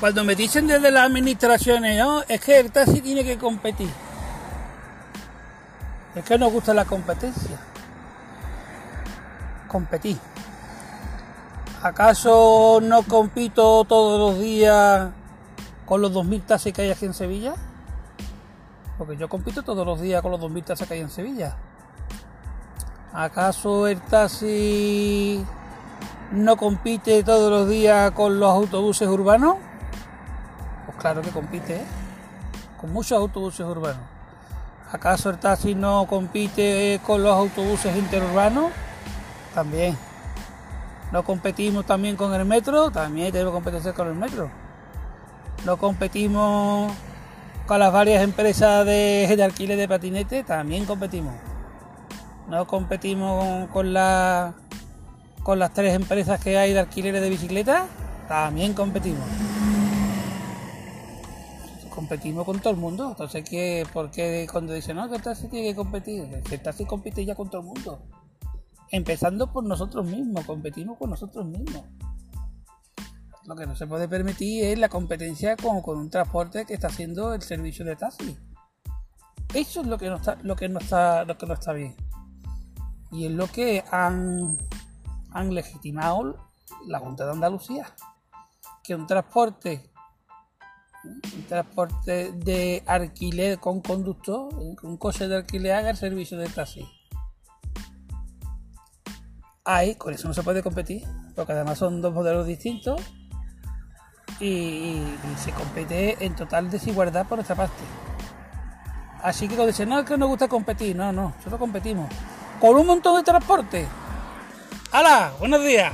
Cuando me dicen desde las administraciones, no, es que el taxi tiene que competir. Es que nos gusta la competencia. Competir. ¿Acaso no compito todos los días con los 2.000 taxis que hay aquí en Sevilla? Porque yo compito todos los días con los 2.000 taxis que hay en Sevilla. ¿Acaso el taxi no compite todos los días con los autobuses urbanos? Claro que compite, ¿eh? con muchos autobuses urbanos. ¿Acaso el taxi no compite con los autobuses interurbanos? También. ¿No competimos también con el metro? También tenemos competencia con el metro. ¿No competimos con las varias empresas de, alquiler de patinete? También competimos. ¿No competimos con, la, con las tres empresas que hay de alquileres de bicicleta? También competimos. Competimos con todo el mundo. Entonces, ¿qué, ¿por qué cuando dicen, no, que taxi tiene que competir? El taxi compite ya con todo el mundo. Empezando por nosotros mismos, competimos con nosotros mismos. Lo que no se puede permitir es la competencia con, con un transporte que está haciendo el servicio de taxi. Eso es lo que no está, lo que no está, lo que no está bien. Y es lo que han, han legitimado la Junta de Andalucía. Que un transporte, transporte de alquiler con conductor, un coche de alquiler haga el servicio de taxi. Ahí, con eso no se puede competir, porque además son dos modelos distintos y, se compite en total desigualdad por nuestra parte. Así que cuando dicen, no, es que nos gusta competir, no, no, nosotros competimos con un montón de transporte. ¡Hala! ¡Buenos días!